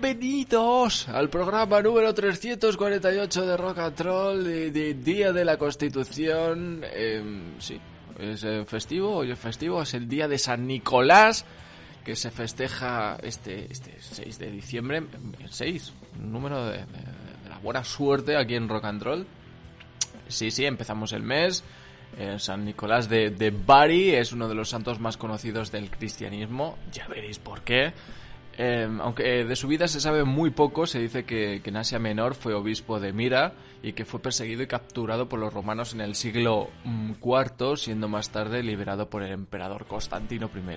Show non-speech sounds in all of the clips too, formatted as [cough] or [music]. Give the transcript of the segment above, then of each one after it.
Bienvenidos al programa número 348 de Rock and Roll Día de la Constitución. Em, sí, es eh, festivo, hoy es festivo, es el Día de San Nicolás que se festeja este, este 6 de diciembre, el 6, un número de, de- de la buena suerte aquí en Rock and Roll. Sí, sí, empezamos el mes. Eh, San Nicolás de, de Bari es uno de los santos más conocidos del cristianismo. Ya veréis por qué. Eh, aunque de su vida se sabe muy poco, se dice que, que en Asia Menor fue obispo de Mira y que fue perseguido y capturado por los romanos en el siglo mm, IV, siendo más tarde liberado por el emperador Constantino I.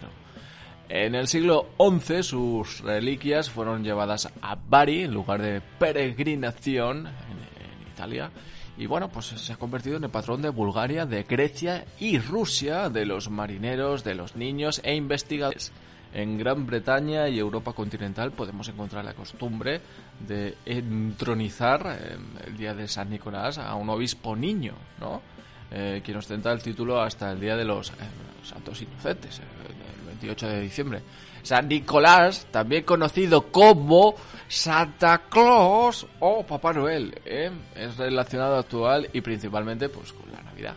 En el siglo XI sus reliquias fueron llevadas a Bari lugar de peregrinación en, en Italia. Y bueno, pues se ha convertido en el patrón de Bulgaria, de Grecia y Rusia, de los marineros, de los niños e investigadores. En Gran Bretaña y Europa continental podemos encontrar la costumbre de entronizar eh, el día de San Nicolás a un obispo niño, ¿no? Eh, quien ostenta el título hasta el día de los eh, Santos Inocentes, eh, el 28 de diciembre. San Nicolás, también conocido como Santa Claus o Papá Noel, ¿eh? es relacionado actual y principalmente pues con la Navidad.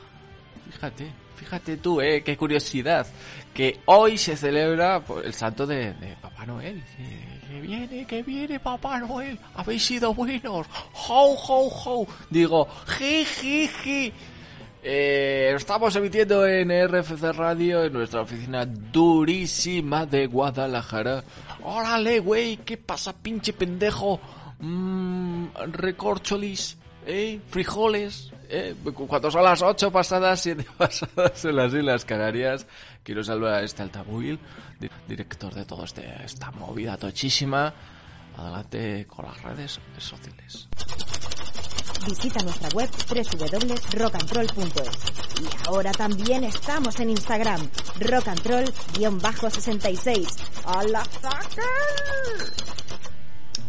Fíjate, fíjate tú, ¿eh? qué curiosidad, que hoy se celebra el santo de, Papá Noel. Que, viene, que viene Papá Noel, habéis sido buenos, ho, ho, ho. Digo, ji, ji, ji. Eh, estamos emitiendo en RFC Radio en nuestra oficina durísima de Guadalajara. Órale, güey, ¿qué pasa, pinche pendejo? Mmm, recorcholis, ¿eh? Frijoles, ¿eh? Cuando son las 8 pasadas, 7 [laughs] pasadas en las Islas Canarias, quiero saludar a este altamóvil, di- director de toda este, esta movida tochísima. Adelante con las redes sociales. Visita nuestra web www.rockandroll.es. Y ahora también estamos en Instagram, rockandroll-66. ¡A la saca!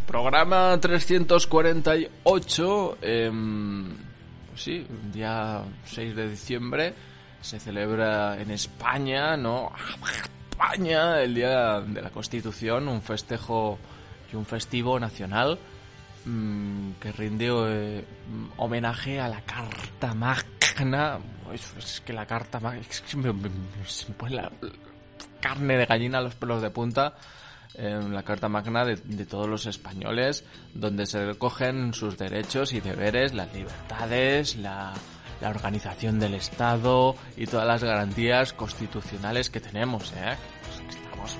Programa 348, em, pues sí, día 6 de diciembre se celebra en España, ¿no? España, el Día de la Constitución, un festejo y un festivo nacional mm, que rinde eh, homenaje a la Carta Magna. Es, es que la Carta Magna... es que me pone la carne de gallina a los pelos de punta en la Carta Magna de, de todos los españoles, donde se recogen sus derechos y deberes, las libertades, la, la organización del Estado y todas las garantías constitucionales que tenemos. ¿eh? Pues estamos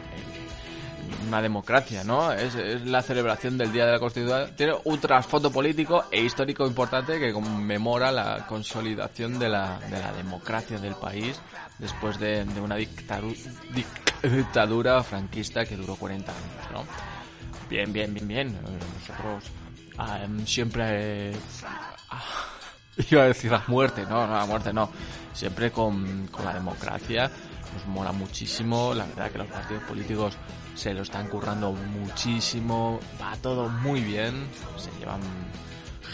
una democracia, ¿no? Es, la celebración del Día de la Constitución. Tiene un trasfondo político e histórico importante que conmemora la consolidación de la, de la democracia del país después de, de una dictadura franquista que duró 40 años, ¿no? Bien, bien, bien, bien. Nosotros siempre... ah, [laughs] iba a decir la muerte, no, no, la muerte no. Siempre con, con la democracia. Nos mola muchísimo. La verdad que los partidos políticos se lo están currando muchísimo. Va todo muy bien. Se llevan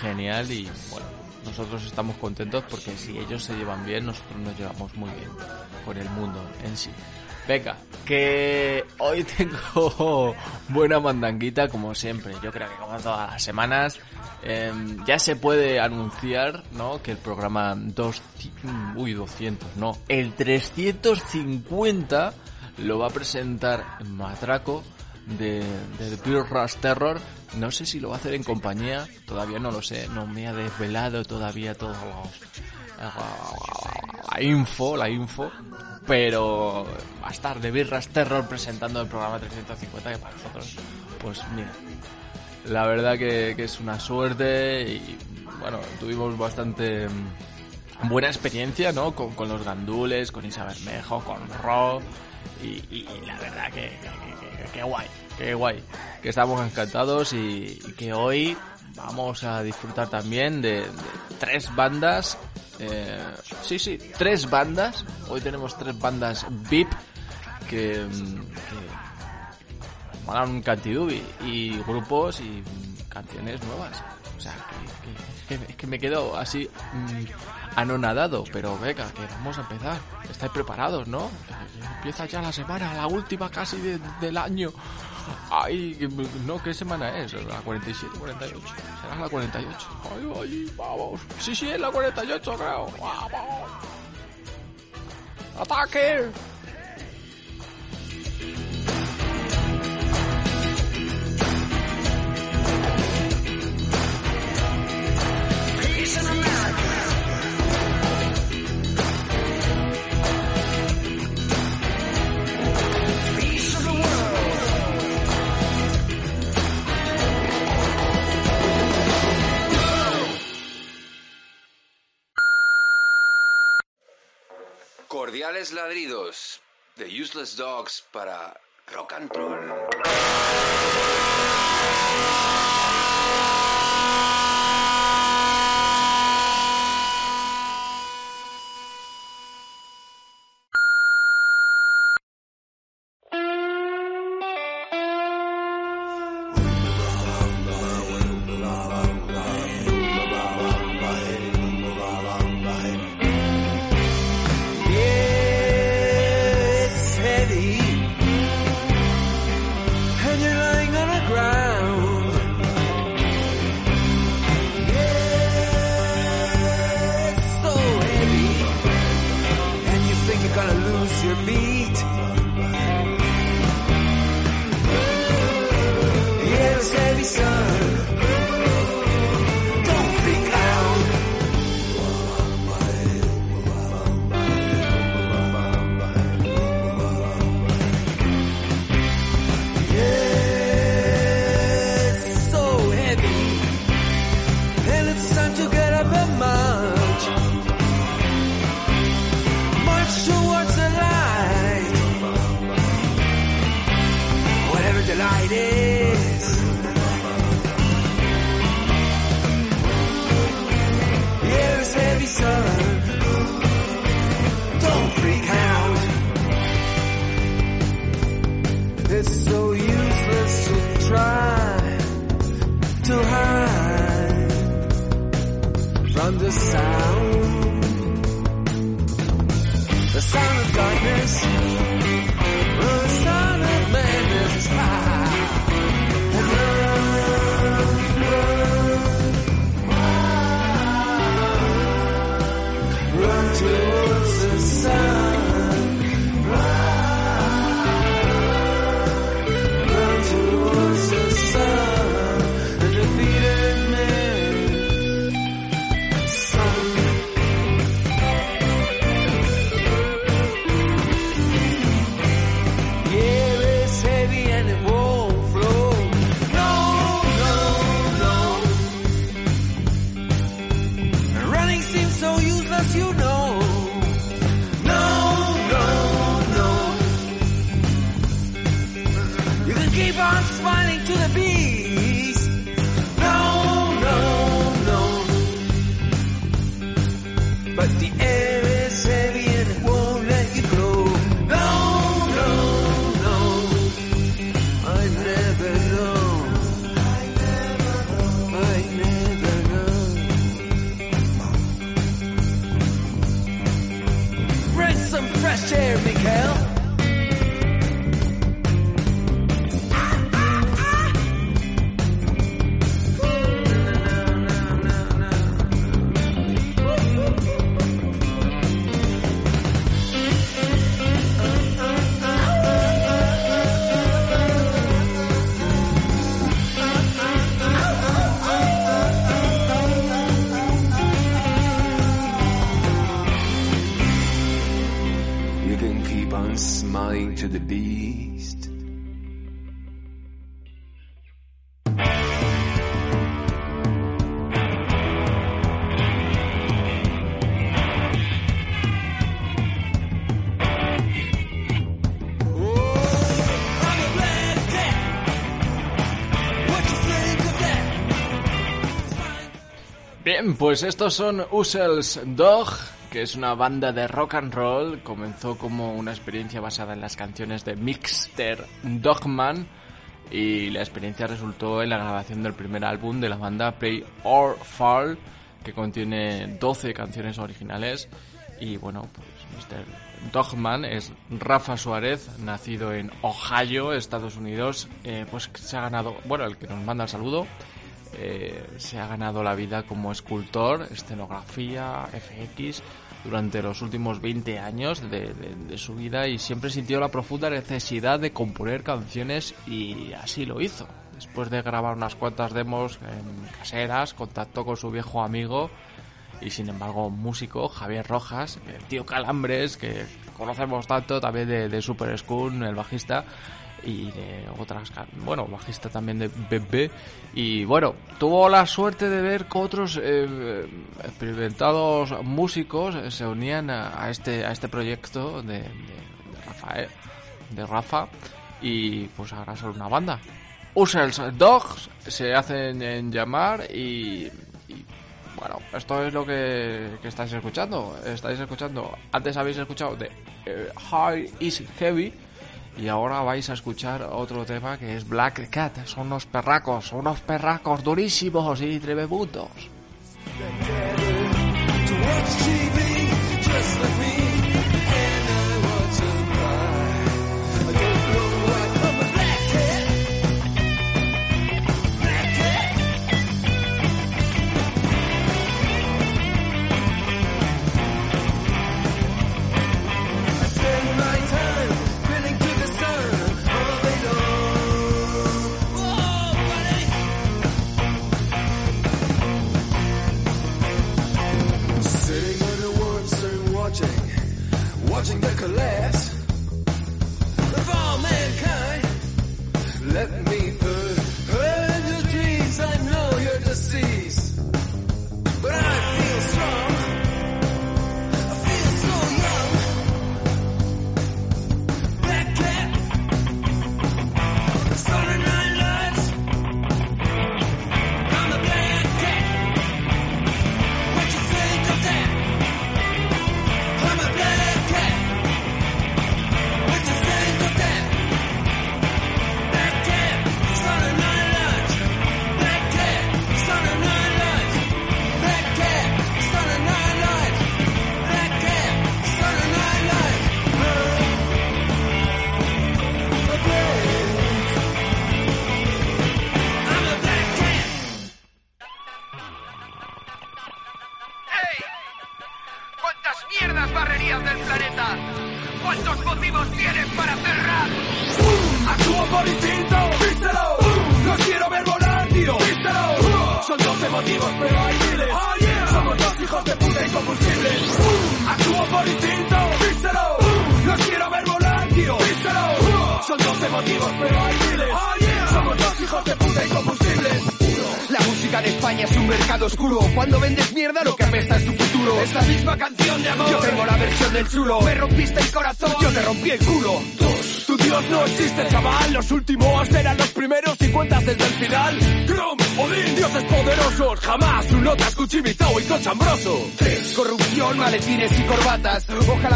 genial y bueno, nosotros estamos contentos porque si ellos se llevan bien, nosotros nos llevamos muy bien con el mundo en sí. Venga, que hoy [laughs] tengo buena mandanguita como siempre. Yo creo que como todas las semanas em, ya se puede anunciar, ¿no? Que el programa dos, uy 200, no, el 350 lo va a presentar Matraco de, de Pure Terror. No sé si lo va a hacer en compañía, todavía no lo sé, no me ha desvelado todavía todos los la info, la info, pero va a estar de Birras Terror presentando el programa 350 que para nosotros, pues mira, la verdad que, que es una suerte y bueno, tuvimos bastante mm, buena experiencia, ¿no? Con, con los gandules, con Isa Bermejo, con Ro. Y, la verdad que, que, guay, que guay. Que estamos encantados y, que hoy vamos a disfrutar también de, tres bandas. eh, sí, sí, tres bandas. Hoy tenemos tres bandas VIP que, molan un cantidubi y grupos y canciones nuevas. O sea, que- que me quedo así mm, anonadado, pero venga, que vamos a empezar. Estáis preparados, ¿no? Empieza ya la semana, la última casi de- del año. Ay, no, ¿qué semana es? ¿La 47, 48? Será la 48. Ay, ay, vamos. Sí, sí, es la 48, creo. Vamos. ¡Ataque! Cordiales ladridos de Useless Dogs para Rock and Roll. Pues estos son Usel's Dog, que es una banda de rock and roll. Comenzó como una experiencia basada en las canciones de Mixter Dogman y la experiencia resultó en la grabación del primer álbum de la banda Play or Fall, que contiene 12 canciones originales. Y bueno, pues Mr. Dogman es Rafa Suárez, nacido en Ohio, Estados Unidos. Eh, pues se ha ganado, bueno, el que nos manda el saludo, eh, se ha ganado la vida como escultor, escenografía, FX durante los últimos 20 años de, su vida y siempre sintió la profunda necesidad de componer canciones y así lo hizo. Después de grabar unas cuantas demos em, caseras, contactó con su viejo amigo y sin embargo músico Javier Rojas, el tío Calambres, que conocemos tanto también de, de Super School, el bajista, y de otras, bueno, bajista también de BB, y bueno, tuvo la suerte de ver que otros eh, experimentados músicos eh, se unían a, este, a este proyecto de, Rafael, de Rafa, y pues ahora son una banda. Usels Dogs se hacen en llamar y, y, bueno, esto es lo que, que estáis escuchando. Estáis escuchando, antes habéis escuchado de eh, High is Heavy y ahora vais a escuchar otro tema que es Black Cat. Son unos perracos, unos perracos durísimos y tremendos.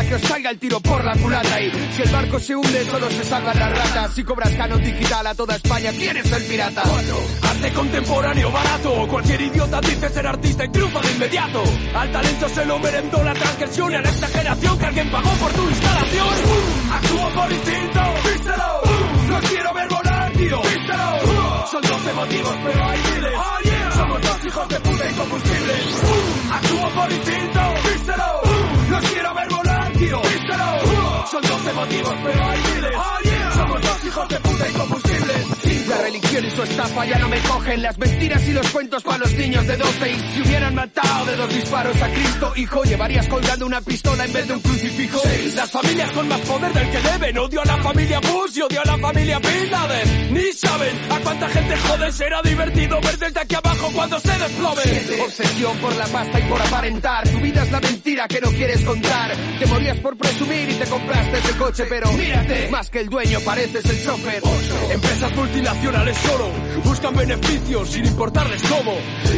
Que os salga el tiro por la culata. Y si el barco se hunde, solo se salvan las ratas. Si cobras canon digital a toda España, ¿quién es el pirata? Arte contemporáneo barato. Cualquier idiota dice ser artista y triunfa de inmediato. Al talento se lo merendó la transgresión y a la exageración que alguien pagó por tu instalación. Actúo por instinto, vístelo. Los quiero ver volar, tío, vístelo. Son 12 motivos, pero hay motivos, pero hay religión y su estafa ya no me cogen. Las mentiras y los cuentos para los niños de 12. Y si hubieran matado de dos disparos a Cristo, hijo, llevarías colgando una pistola en vez de un crucifijo. Las familias con más poder del que deben. Odio a la familia Bush y odio a la familia Bin Laden. Ni saben a cuánta gente joden. Será divertido ver desde aquí abajo cuando se desplome. Obsesión por la pasta y por aparentar. Tu vida es la mentira que no quieres contar. Te morías por presumir y te compraste ese coche, pero mírate. Más que el dueño pareces el chofer. Empresas multinacionales Buscan beneficios sin importarles cómo.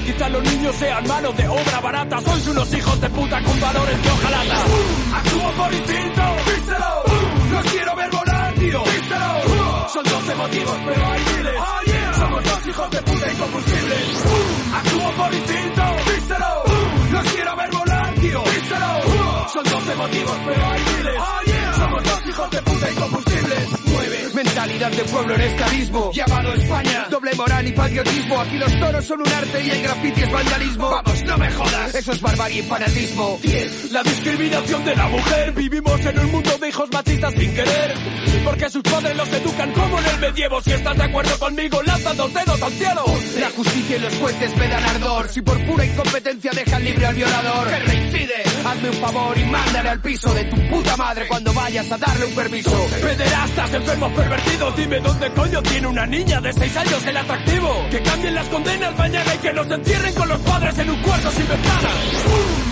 Quizás los niños sean mano de obra barata. Sois unos hijos de puta con valores de hojalata. Actúo por instinto, vístelo. Los quiero ver volar, tío. Son 12 motivos, pero hay miles. Somos dos hijos de puta incombustibles. Actúo por instinto, vístelo. Los quiero ver volar, tío. Son 12 motivos, pero hay miles. Somos dos hijos de puta incombustibles. Nueve. Mentalidad de pueblo en esclavismo. Llamado España. Doble moral y patriotismo. Aquí los toros son un arte y el graffiti es vandalismo. Vamos, no me jodas. Eso es barbarie y fanatismo. 10. La discriminación de la mujer. Vivimos en un mundo de hijos machistas sin querer. Porque sus padres los educan como en el medievo. Si estás de acuerdo conmigo, lanza dos dedos al cielo. La justicia y los jueces me dan ardor. Si por pura incompetencia dejan libre al violador. Que reincide. Hazme un favor y mándale al piso de tu puta madre cuando vayas a darle un permiso. Pederastas, enfermos pervertidos, dime dónde coño tiene una niña de 6 años el atractivo. Que cambien las condenas mañana y que nos entierren con los padres en un cuarto sin ventanas.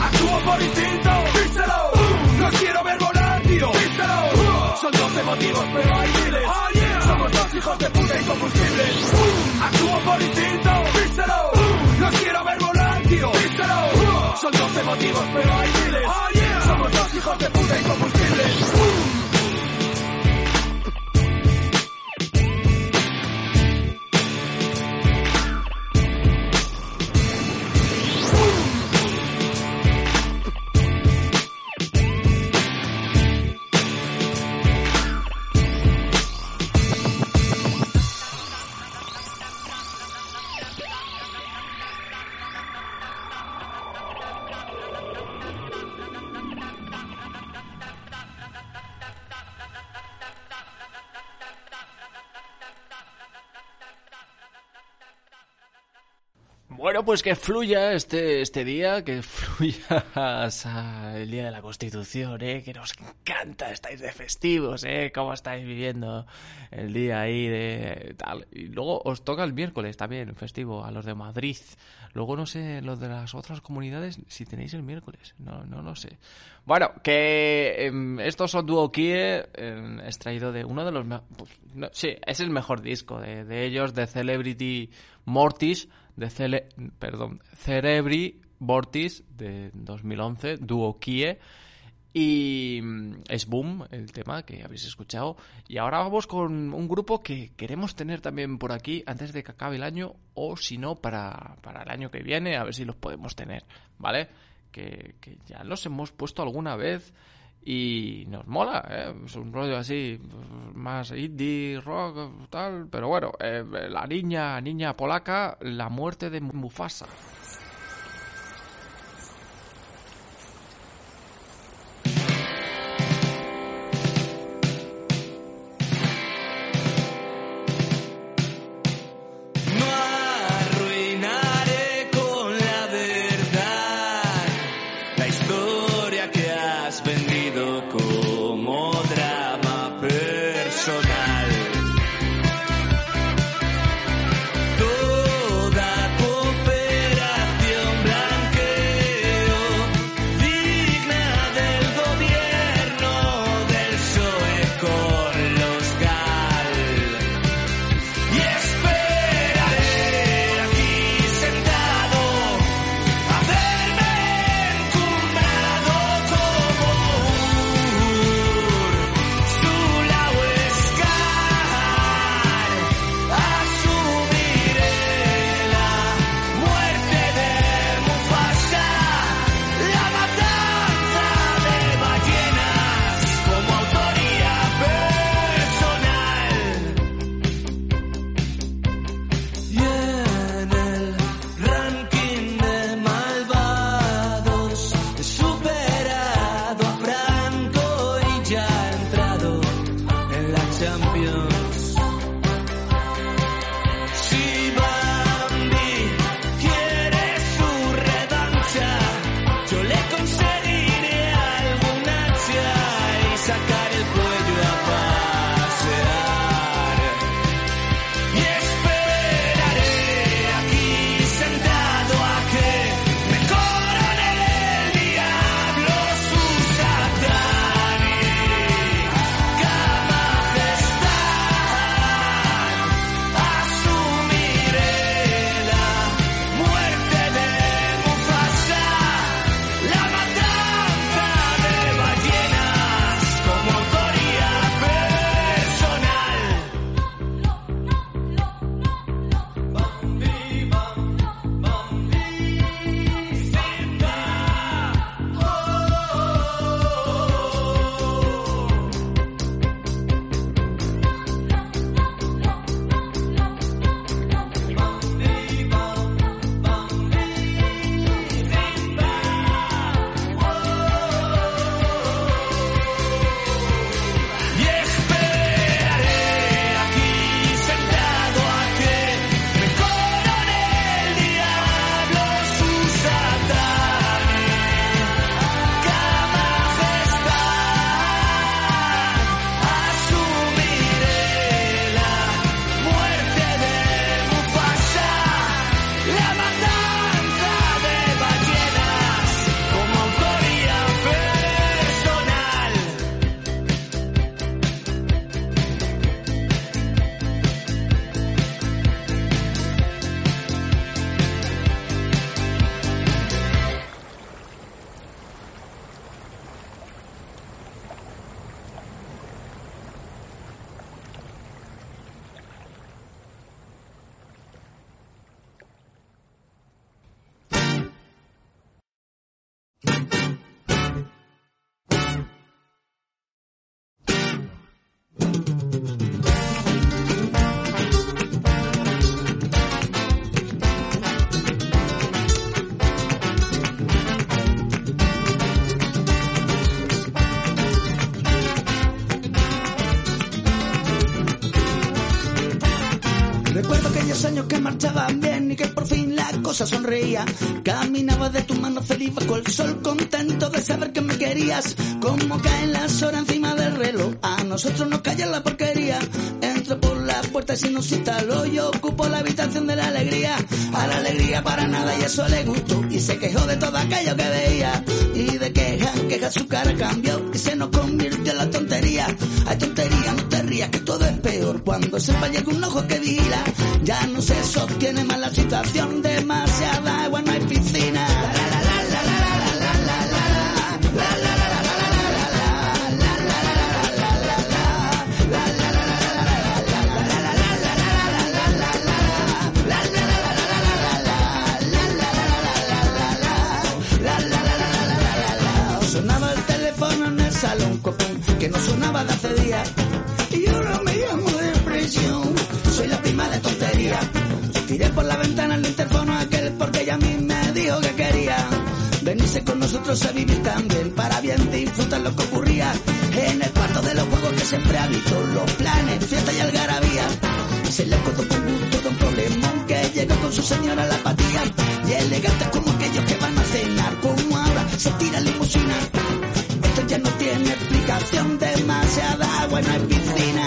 Actúo por instinto, díselo. Los quiero ver volar, tío, díselo. Son 12 motivos, pero hay miles. Somos dos hijos de puta incombustibles. Actúo por instinto, díselo. Los quiero ver volar, tío, díselo. Son 12 motivos, pero hay miles. Somos dos hijos de puta incombustibles. Pues que fluya este, este día, que fluya el día de la Constitución, ¿eh? Que nos encanta, estáis de festivos, ¿eh? Cómo estáis viviendo el día ahí de tal. Y luego os toca el miércoles también, festivo, a los de Madrid. Luego no sé, los de las otras comunidades, si tenéis el miércoles, no, no lo sé. Bueno, que em, estos son Duo Kie, em, extraído de uno de los... pues, sí, es el mejor disco de ellos, de Celebrity Mortis, de Cele, perdón, Cerebri Mortis de 2011, Duo Kie. Y mm, es Boom el tema que habéis escuchado. Y ahora vamos con un grupo que queremos tener también por aquí antes de que acabe el año, o si no, para, para el año que viene, a ver si los podemos tener, ¿vale? Que, que ya los hemos puesto alguna vez y nos mola, ¿eh? Es un rollo así, más indie, rock, tal. Pero bueno, eh, la niña, niña polaca, la muerte de Mufasa. Cosa sonreía. Caminaba de tu mano feliz bajo el sol, contento de saber que me querías. Como caen las horas encima del reloj, a nosotros nos calla la porquería. Entro por la puerta y nos instaló, yo ocupo la habitación de la alegría. A la alegría para nada y eso le gustó. Y se quejó de todo aquello que veía. Y de queja queja su cara cambió y se nos convirtió en la tontería. Hay tontería, no te rías que todo es peor cuando se vaya con un ojo que vigila. Ya no se sostiene más la situación, demasiada nosotros a vivir también, para bien disfrutar lo que ocurría. En el cuarto de los juegos que siempre habito, los planes, fiesta y algarabía. Se le acordó con gusto de un problemón que llegó con su señora a la apatía. Y elegante como aquellos que van a cenar, como ahora se tira limusina. Esto ya no tiene explicación, demasiada agua, no hay piscina.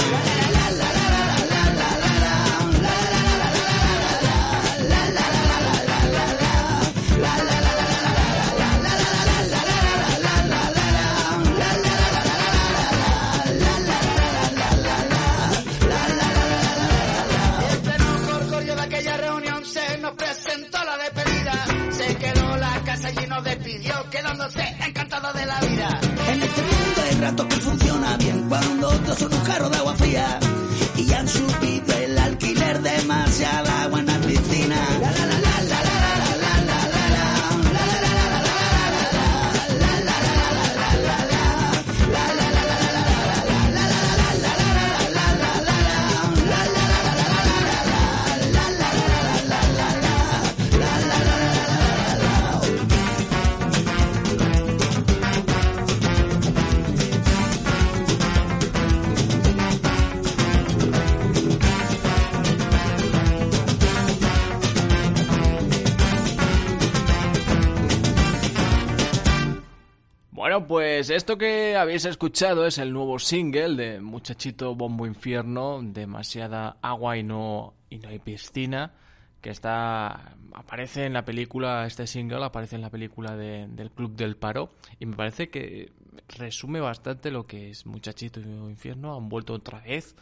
Esto que habéis escuchado es el nuevo single de Muchachito Bombo Infierno, demasiada agua y no y no hay piscina, que está aparece en la película este single aparece en la película de- del Club del Paro y me parece que resume bastante lo que es Muchachito Infierno, han vuelto otra vez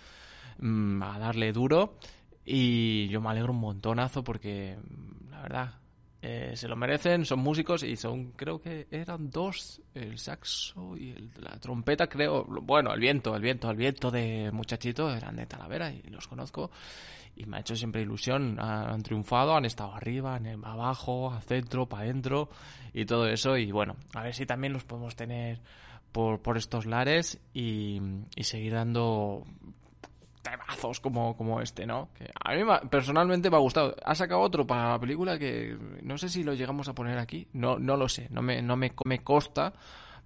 mm, a darle duro y yo me alegro un montonazo porque la verdad eh, se lo merecen, son músicos y son, creo que eran dos, el saxo y el- la trompeta, creo, bueno, el viento, el viento, el viento de muchachito eran de Talavera y los conozco. Y me ha hecho siempre ilusión, han, triunfado, han estado arriba, en- abajo, al centro, para adentro y todo eso. Y bueno, a ver si también los podemos tener por, por estos lares y seguir dando temazos como, como este, ¿no? Que a mí me- personalmente me ha gustado. Ha sacado otro para la película que no sé si lo llegamos a poner aquí. No, no lo sé, no me, no me, me consta.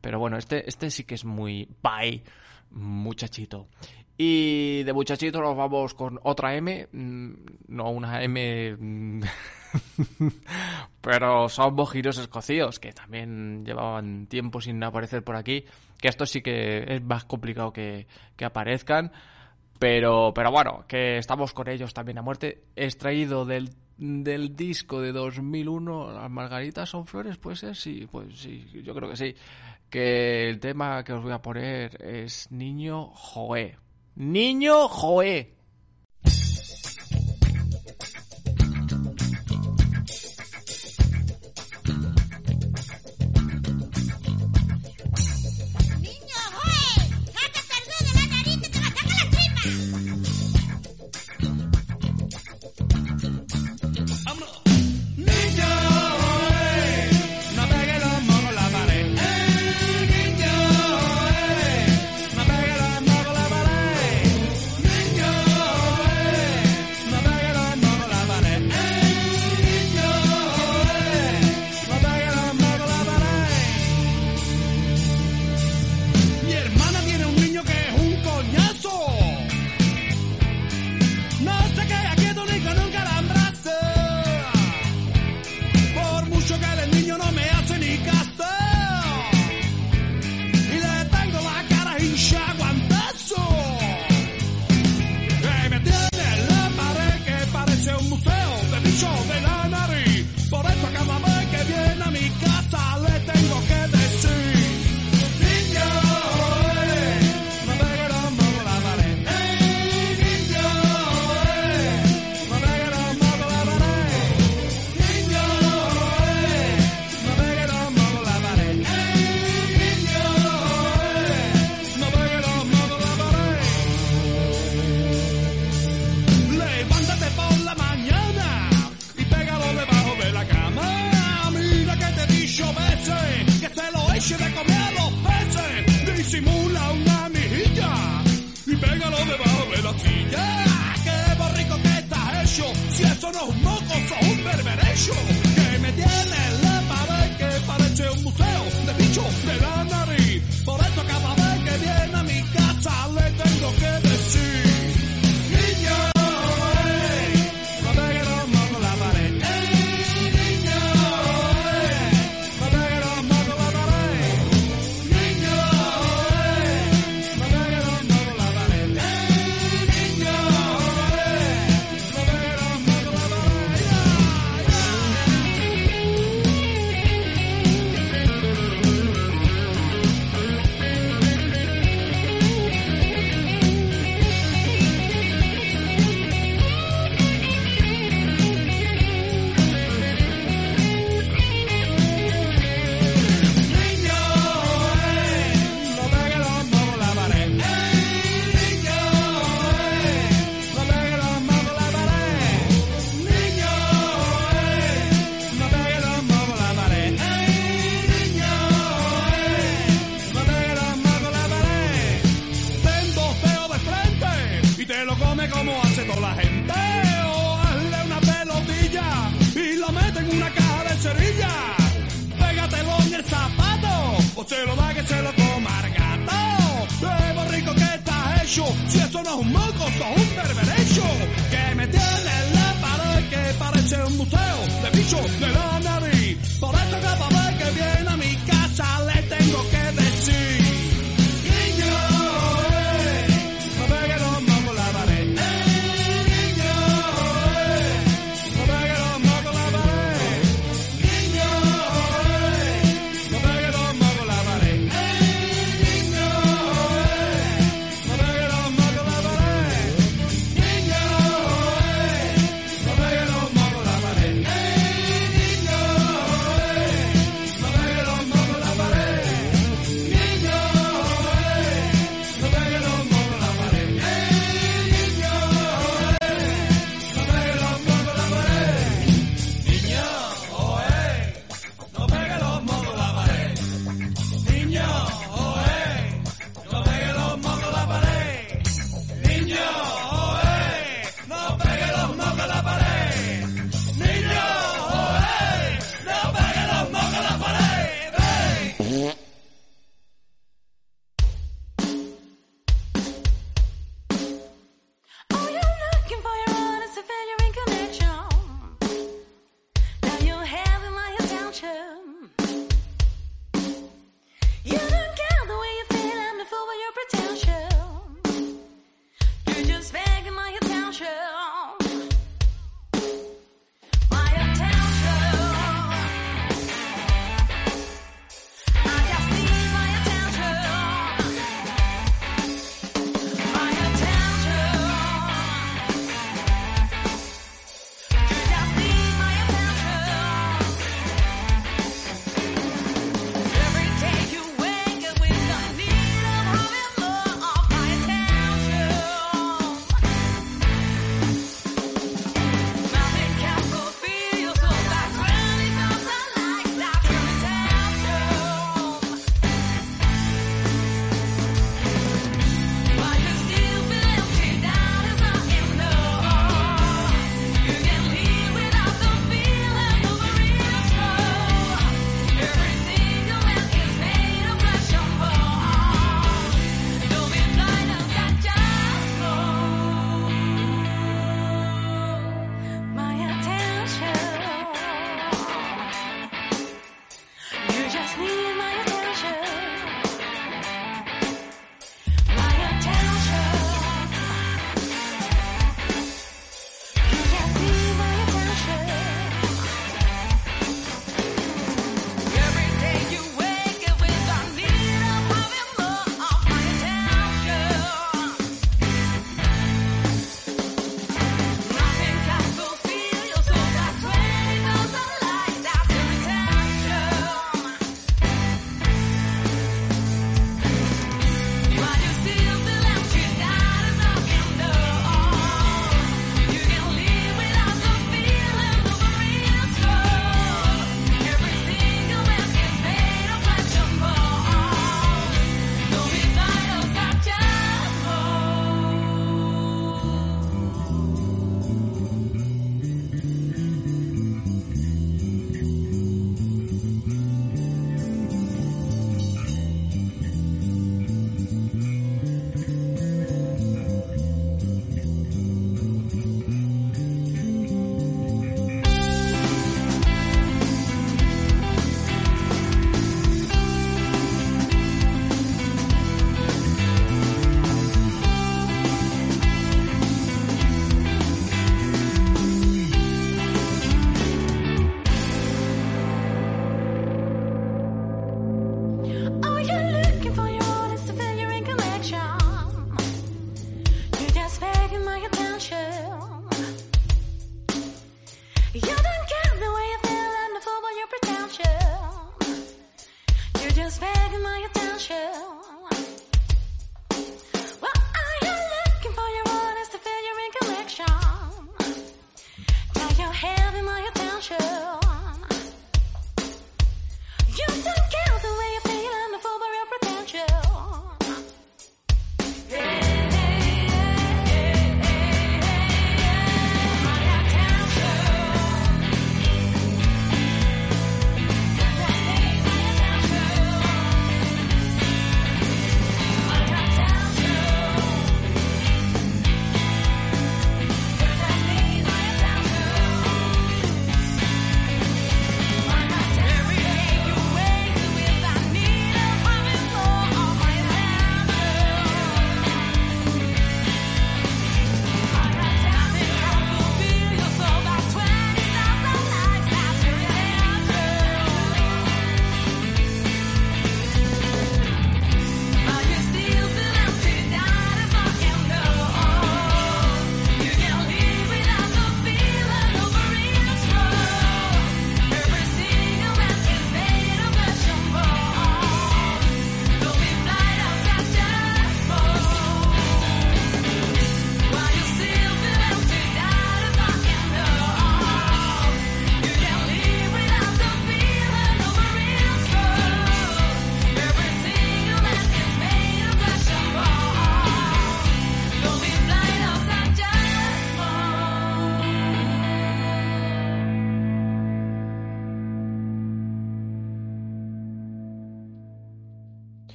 Pero bueno, este, este sí que es muy bye, muchachito. Y de muchachito nos vamos con otra M, mm, no una M, mm, [laughs] pero son mojinos escocíos que también llevaban tiempo sin aparecer por aquí. Que esto sí que es más complicado que, que aparezcan. Pero, pero bueno, que estamos con ellos también a muerte. Extraído del, del disco de 2001, Las Margaritas son flores, puede ser, sí, pues sí, yo creo que sí. Que el tema que os voy a poner es Niño Joé. Niño Joé. Qué borrico que estás hecho. Si eso no es un moco, sos un berberecho. Que me tienes la pared que parece un museo de bicho de la nariz. Por eso cada vez que viene a mi casa le tengo que decir. Oh. money.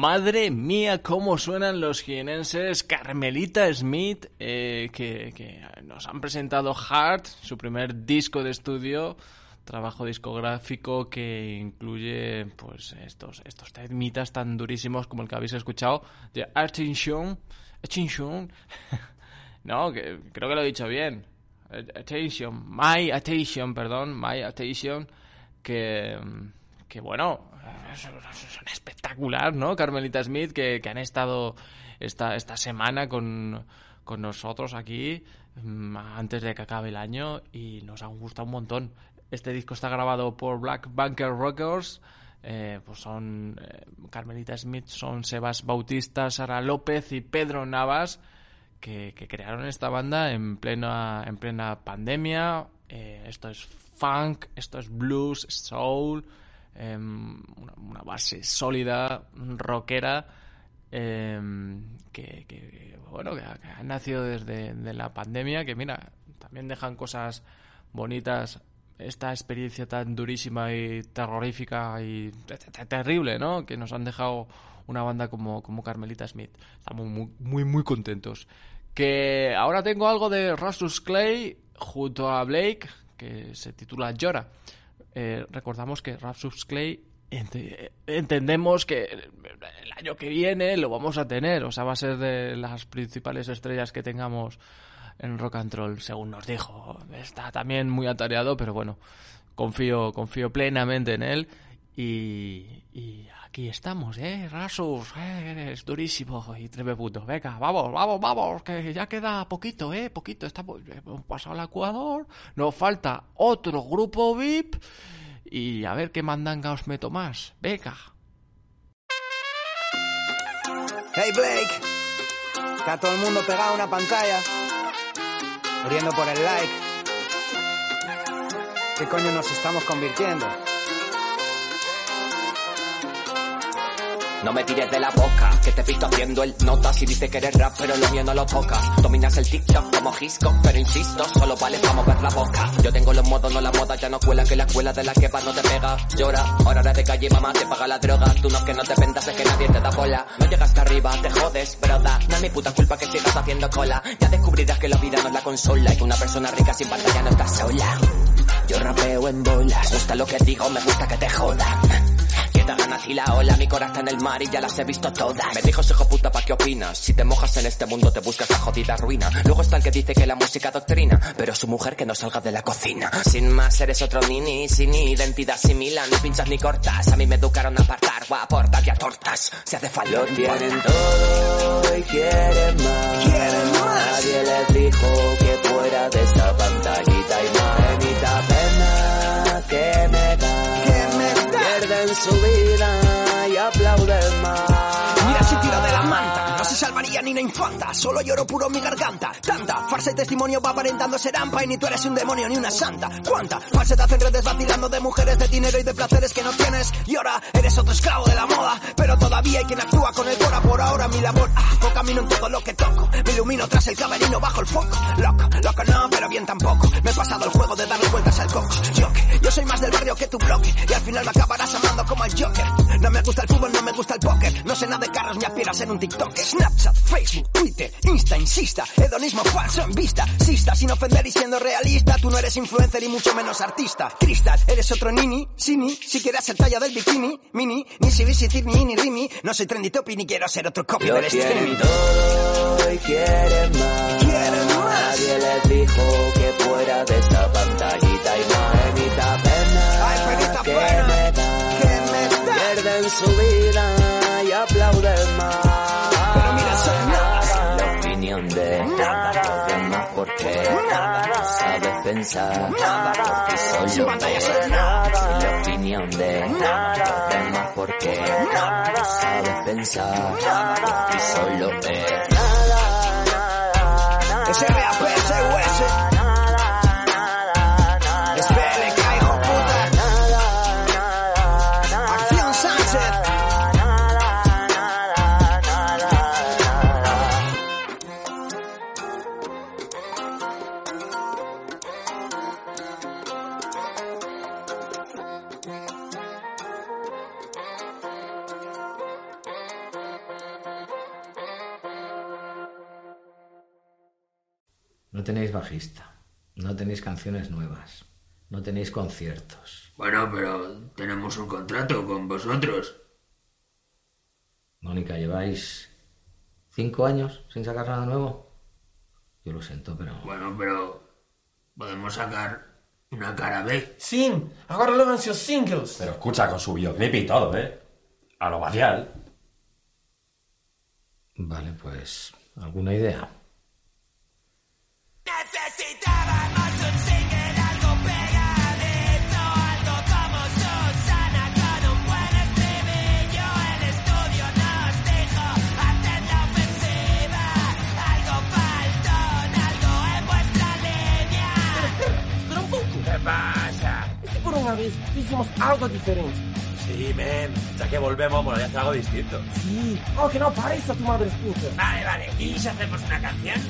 Madre mía, cómo suenan los jienenses. Carmelita Smith, eh, que, nos han presentado Heart, su primer disco de estudio, trabajo discográfico que incluye pues estos, estos temitas tan durísimos como el que habéis escuchado de Attention, Attention, [laughs] no, que creo que lo he dicho bien, Attention, My Attention, perdón, My Attention, que, que bueno, son espectacular, ¿no? Carmelita Smith, que, que han estado esta, esta semana con, con nosotros aquí mm, antes de que acabe el año y nos han gustado un montón. Este disco está grabado por Black Bunker Records. Eh, pues son eh, Carmelita Smith, son Sebas Bautista, Sara López y Pedro Navas que, que crearon esta banda en plena, en plena pandemia. Eh, esto es funk, esto es blues, soul, eh, una, base sólida, rockera, eh, que, bueno, que ha, nacido desde de la pandemia, que mira, también dejan cosas bonitas. Esta experiencia tan durísima y terrorífica y terrible, ¿no? Que nos han dejado una banda como, como Carmelita Smith. Estamos muy, muy, muy contentos. Que ahora tengo algo de Russell Clay junto a Blake, que se titula Llora. Eh, recordamos que Rapsus Clay ent entendemos que el año que viene lo vamos a tener, o sea, va a ser de las principales estrellas que tengamos en Rock and Roll, según nos dijo. Está también muy atareado, pero bueno, confío, confío plenamente en él y, y aquí estamos, ¿eh? Rasus, eh, eres durísimo y treme puto. Venga, vamos, vamos, vamos, que ya queda poquito, ¿eh? Poquito, estamos, hemos pasado al Ecuador, nos falta otro grupo VIP y a ver qué mandanga os meto más. Venga. Hey Blake, está todo el mundo pegado a una pantalla, muriendo por el like. ¿Qué coño nos estamos convirtiendo? No me tires de la boca, que te he visto haciendo el notas y dice que eres rap, pero lo mío no lo tocas. Dominas el TikTok como Gisco, pero insisto, solo vale para mover la boca. Yo tengo los modos, no la moda, ya no cuela, que la escuela de la que va no te pega. Llora, ahora de calle, mamá, te paga la droga. Tú no es que no te vendas, es que nadie te da bola. No llegas hasta arriba, te jodes, broda. No es mi puta culpa que sigas haciendo cola. Ya descubrirás que la vida no es la consola y que una persona rica sin pantalla no está sola. Yo rapeo en bolas, gusta lo que digo, me gusta que te jodan la mi corazón está en el mar y ya las he visto todas. Me dijo, hijo puta, ¿pa' qué opinas? Si te mojas en este mundo te buscas la jodida ruina. Luego está el que dice que la música doctrina, pero su mujer que no salga de la cocina. Sin más, eres otro nini, sin identidad similar, ni pinchas ni cortas. A mí me educaron a apartar, o a aportar y a tortas. Se hace falta. Lo tienen todo y quieren más. Quieren más. Nadie les dijo que fuera de esta y aplauden más. Mira si tiro de la manta, no se salvaría ni una infanta, solo lloro puro mi garganta. Tanta farsa testimonio va aparentando ser ampa y ni tú eres un demonio ni una santa. ¿Cuánta falsedad en redes vacilando de mujeres, de dinero y de placeres que no tienes? Y ahora eres otro esclavo de la moda, pero todavía hay quien actúa con el cora por ahora mi labor. Ah, camino en todo lo que toco, me ilumino tras el camerino bajo el foco. Loco, loco no, pero bien tampoco. Soy más del barrio que tu bloque y al final me acabarás amando como el Joker. No me gusta el fútbol, no me gusta el póker, no sé nada de carros ni aspiras ser un TikTok. Snapchat, Facebook, Twitter, Insta, insista, hedonismo falso en vista, sista, sin ofender y siendo realista, tú no eres influencer y mucho menos artista. Cristal, eres otro nini, sini, si quieres ser talla del bikini, mini, ni si visitir ni ni rimi, no soy trendy topi ni quiero ser otro copy Lo del streaming. tienen todo y quieren más. Quieren más. Nadie les dijo que fuera de esta pantallita y más. Penita que me da. Que me da. Pierden su vida y aplauden más. Pero mira, soy nada. La opinión de los demás porque sabes pensar por ti Sin solo. pantalla soy nada. La opinión de los demás porque sabes pensar por ti solo es Es RAP, SUS. Es No tenéis bajista, no tenéis canciones nuevas, no tenéis conciertos. Bueno, pero tenemos un contrato con vosotros. Mónica, ¿lleváis cinco años sin sacar nada nuevo? Yo lo siento, pero... Bueno, pero podemos sacar una cara B. Sim, agora levan-se os singles. Pero escucha con su videoclip y todo, ¿eh? A lo vacial. Vale, pues... ¿Alguna idea? Vez fizemos algo diferente? Sí, men. Ya que volvemos, bueno, ya hacer algo distinto. Sí, algo que no parece a tu madre puta. Vale, vale. ¿Y si hacemos una canción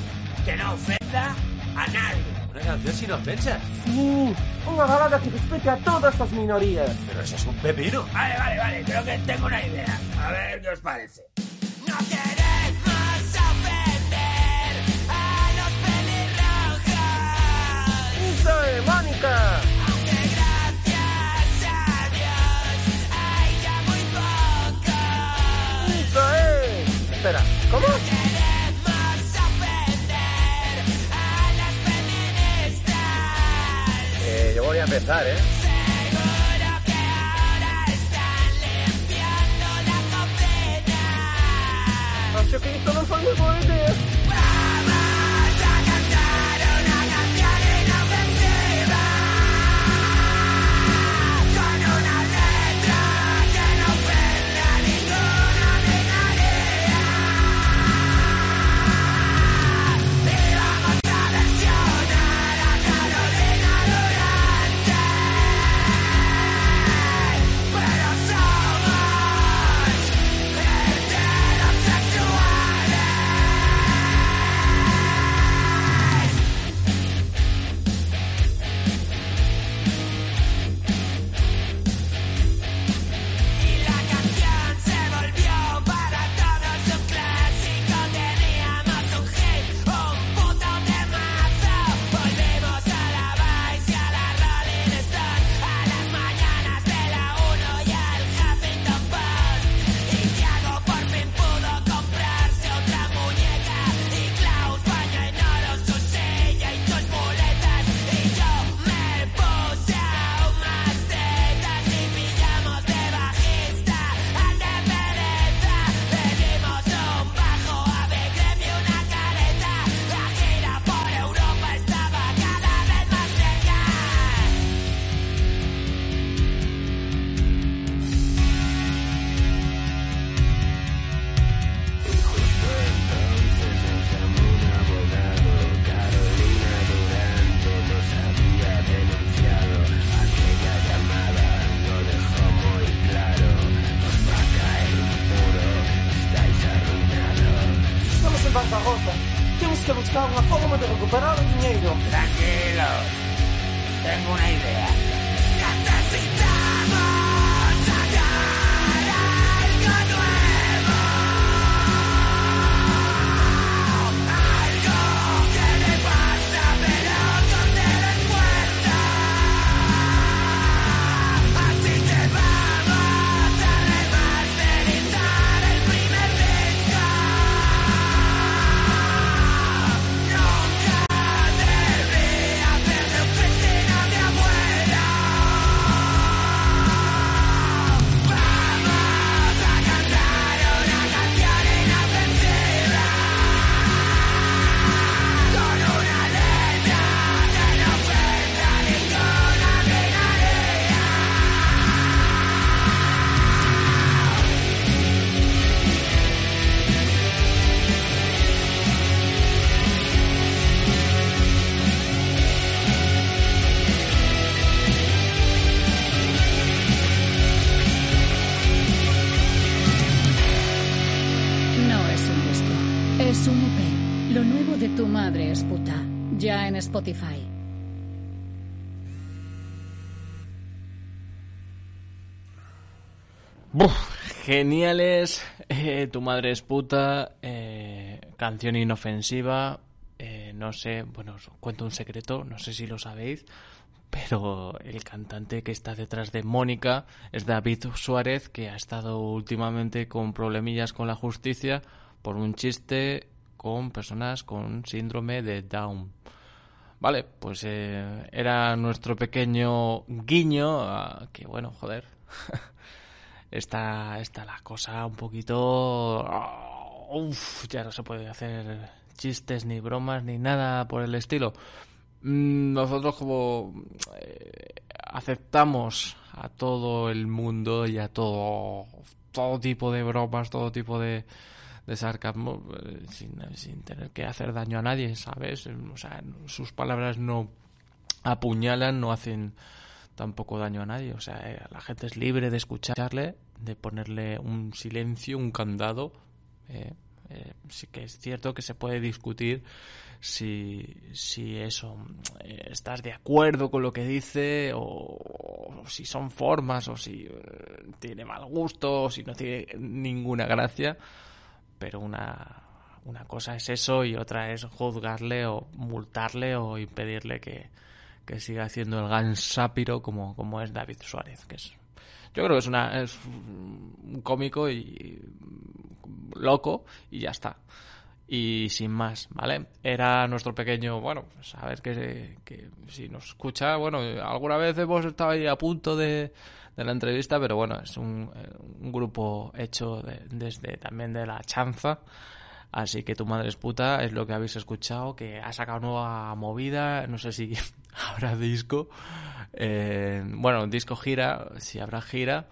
que no ofenda a nadie? Una canción sin ofensa. Sí, unha balada que respete a todas as minorías. Pero eso es un pepino. Vale, vale, vale. Creo que tengo una idea. A ver qué os parece. No queremos ofender a los pelirrojos. É, Mónica! Espera, como? Queremos ofender a las feministas. Eh, yo voy a empezar, ¿eh? Seguro que ahora están limpiando la cocina. Acho que non foi moi boa idea. Geniales. eh, tu madre es puta. eh, canción inofensiva. eh, no sé, bueno, os cuento un secreto, no sé si lo sabéis. Pero el cantante que está detrás de Mónica es David Suárez, que ha estado últimamente con problemillas con la justicia por un chiste con personas con síndrome de Down. Vale, pues eh, era nuestro pequeño guiño a que, bueno, joder, [laughs] está, está la cosa un poquito... Uf, ya no se puede hacer chistes ni bromas ni nada por el estilo. Mm, Nosotros como eh, aceptamos a todo el mundo y a todo, todo tipo de bromas, todo tipo de, de sarcasmo, eh, sin, sin tener que hacer daño a nadie, ¿sabes? O sea, sus palabras no apuñalan, no hacen tampoco daño a nadie. O sea, eh, la gente es libre de escucharle, de ponerle un silencio, un candado. eh, eh, sí que es cierto que se puede discutir si, si eso, eh, estás de acuerdo con lo que dice o, si son formas o si eh, tiene mal gusto o si no tiene ninguna gracia. Pero una, una cosa es eso y otra es juzgarle o multarle o impedirle que, que siga haciendo el gansapiro como, como es David Suárez, que es yo creo que es una es un cómico y loco y ya está. Y sin más, ¿vale? Era nuestro pequeño, bueno, pues a ver que, que si nos escucha, bueno, alguna vez hemos estado ahí a punto de, de la entrevista, pero bueno, es un, eh, un grupo hecho de- desde también de la chanza. Así que tu madre es puta, es lo que habéis escuchado, que ha sacado nueva movida, no sé si [laughs] habrá disco. Eh, bueno, disco gira, si habrá gira,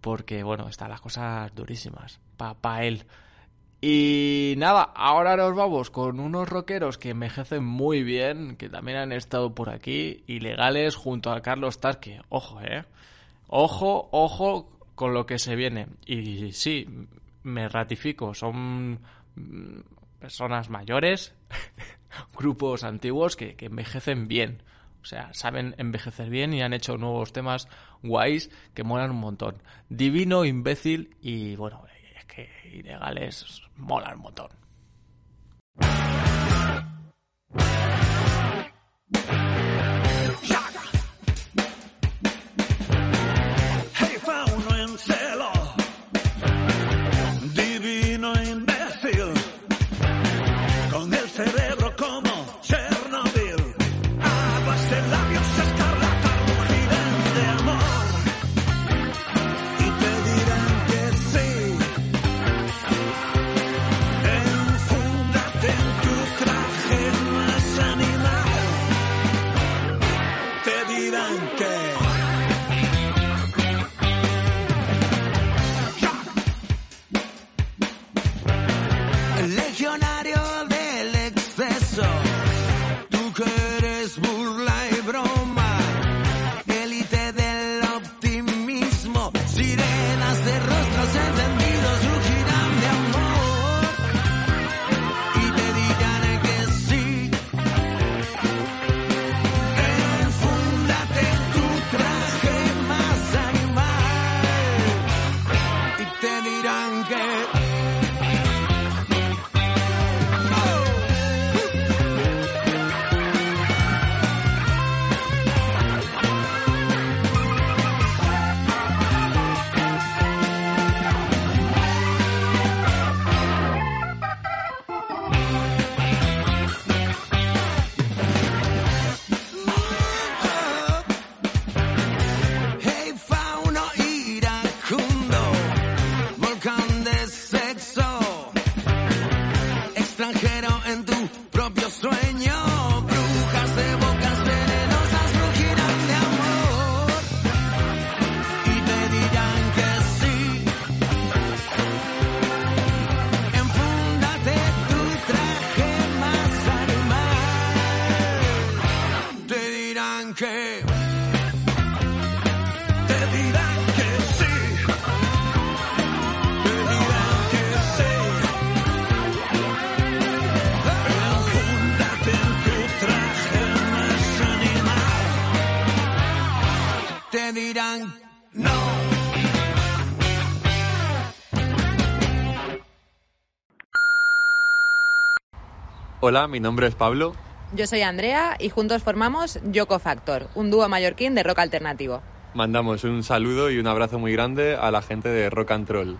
porque bueno, están las cosas durísimas para él. Y nada, ahora nos vamos con unos rockeros que envejecen muy bien, que también han estado por aquí, ilegales, junto a Carlos Tarque. Ojo, eh. Ojo, ojo con lo que se viene. Y sí, me ratifico, son personas mayores, [laughs] grupos antiguos que, que envejecen bien. O sea, saben envejecer bien y han hecho nuevos temas guays que molan un montón. Divino, imbécil y bueno, es que ilegales molan un montón. Hola, mi nombre es Pablo. Yo soy Andrea y juntos formamos Yoko Factor, un dúo mallorquín de rock alternativo. Mandamos un saludo y un abrazo muy grande a la gente de Rock and Troll.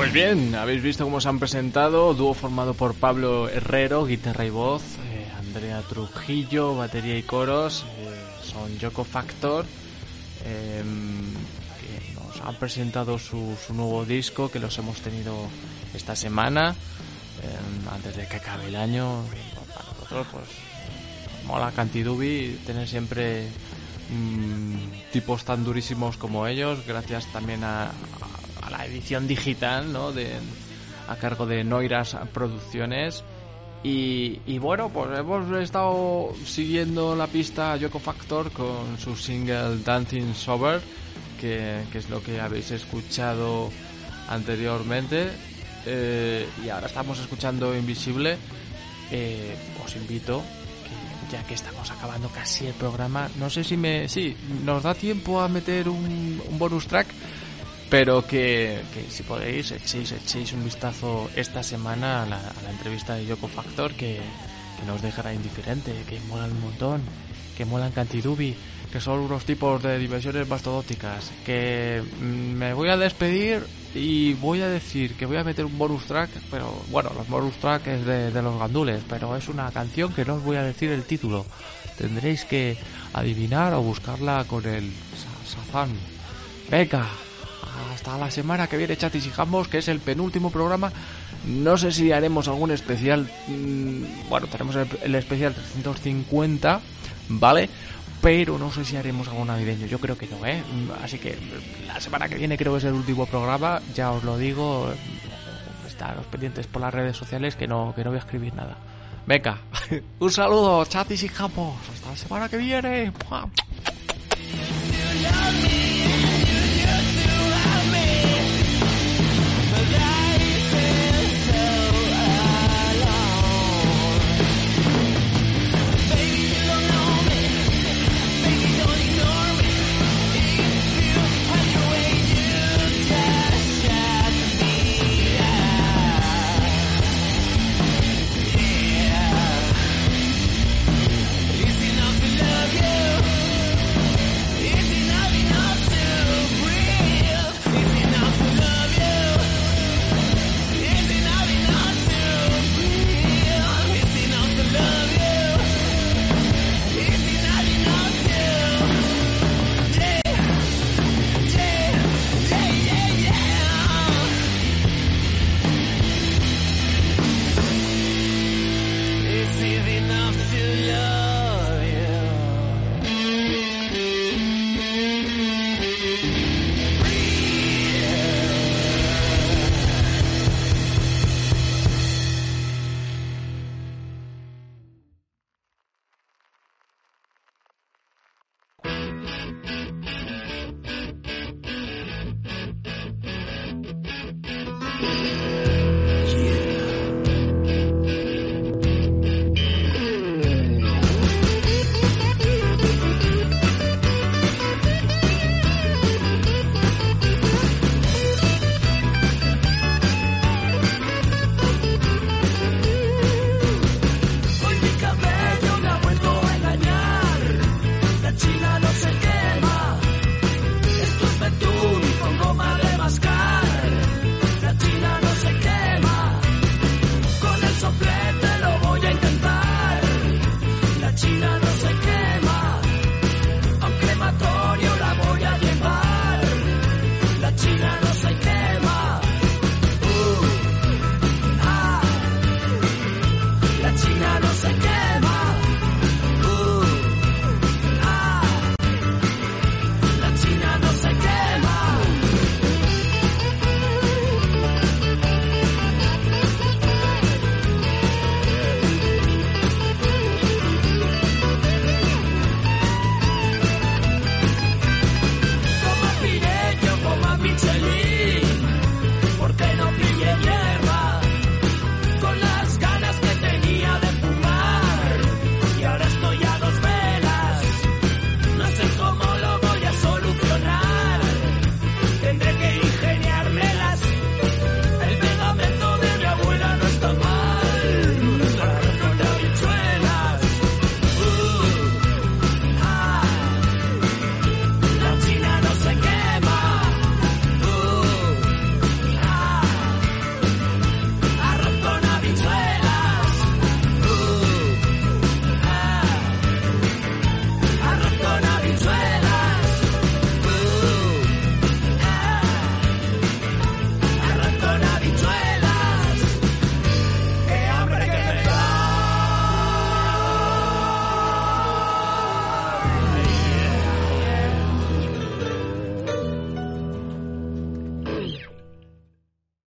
Pues bien, habéis visto cómo se han presentado, dúo formado por Pablo Herrero, guitarra y voz, eh, Andrea Trujillo, batería y coros, eh, son Yoko Factor, eh, que nos han presentado su, su nuevo disco, que los hemos tenido esta semana, eh, antes de que acabe el año. Para nosotros, pues, mola Cantidubi tener siempre mm, tipos tan durísimos como ellos, gracias también a- la edición digital, ¿no? De, a cargo de Noiras Producciones. Y, y bueno, pues hemos estado siguiendo la pista Yoko Factor con su single Dancing Sober, que, que es lo que habéis escuchado anteriormente. Eh, y ahora estamos escuchando Invisible. Eh, os invito que ya que estamos acabando casi el programa, no sé si me, sí, nos da tiempo a meter un, un bonus track, pero que, que si podéis echéis, echéis un vistazo esta semana a la, entrevista de Yoko Factor que, que nos dejará indiferente, que molan un montón, que molan Cantidubi, que son unos tipos de diversiones mastodóticas, que mm, me voy a despedir y voy a decir que voy a meter un bonus track, pero bueno, los bonus track es de, los gandules, pero es una canción que no os voy a decir el título. Tendréis que adivinar o buscarla con el sa- sazán. Venga, hasta la semana que viene, chatis y jambos, que es el penúltimo programa. No sé si haremos algún especial. mm, Bueno, tenemos el, especial 350, ¿vale? Pero no sé si haremos algún navideño. Yo creo que no, ¿eh? Mm, Así que la semana que viene creo que es el último programa. Ya os lo digo. Estaros pendientes por las redes sociales que no, que no voy a escribir nada. Venga, [laughs] un saludo, chatis y jambos. Hasta la semana que viene.